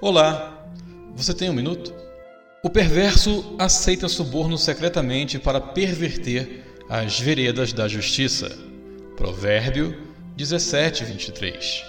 Olá, você tem um minuto? O perverso aceita suborno secretamente para perverter as veredas da justiça. Provérbio 17, 23.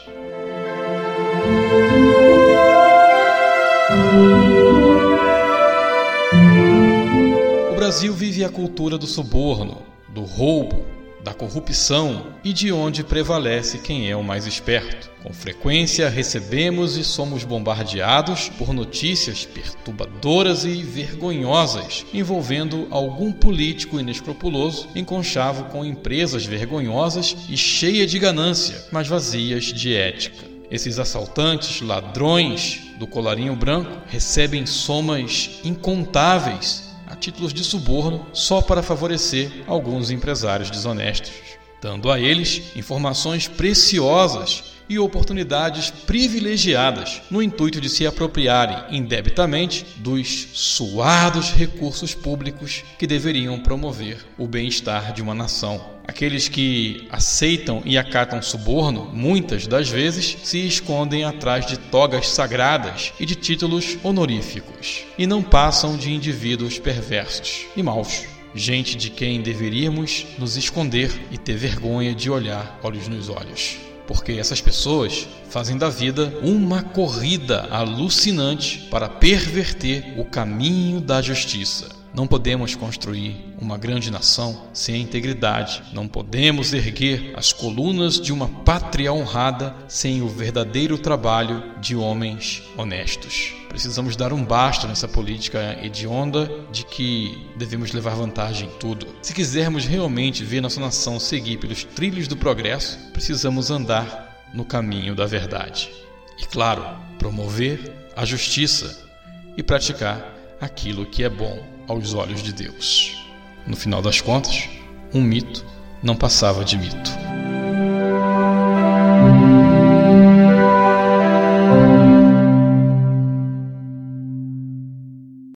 O Brasil vive a cultura do suborno, do roubo, da corrupção e de onde prevalece quem é o mais esperto. Com frequência recebemos e somos bombardeados por notícias perturbadoras e vergonhosas envolvendo algum político inescrupuloso em conchavo com empresas vergonhosas e cheia de ganância, mas vazias de ética. Esses assaltantes, ladrões do colarinho branco, recebem somas incontáveis a títulos de suborno só para favorecer alguns empresários desonestos, dando a eles informações preciosas e oportunidades privilegiadas no intuito de se apropriarem indebitamente dos suados recursos públicos que deveriam promover o bem-estar de uma nação. Aqueles que aceitam e acatam suborno, muitas das vezes, se escondem atrás de togas sagradas e de títulos honoríficos, e não passam de indivíduos perversos e maus. Gente de quem deveríamos nos esconder e ter vergonha de olhar olhos nos olhos porque essas pessoas fazem da vida uma corrida alucinante para perverter o caminho da justiça. Não podemos construir uma grande nação sem a integridade. Não podemos erguer as colunas de uma pátria honrada sem o verdadeiro trabalho de homens honestos. Precisamos dar um basta nessa política hedionda de que devemos levar vantagem em tudo. Se quisermos realmente ver nossa nação seguir pelos trilhos do progresso, precisamos andar no caminho da verdade. E, claro, promover a justiça e praticar aquilo que é bom aos olhos de Deus. No final das contas, um mito não passava de mito.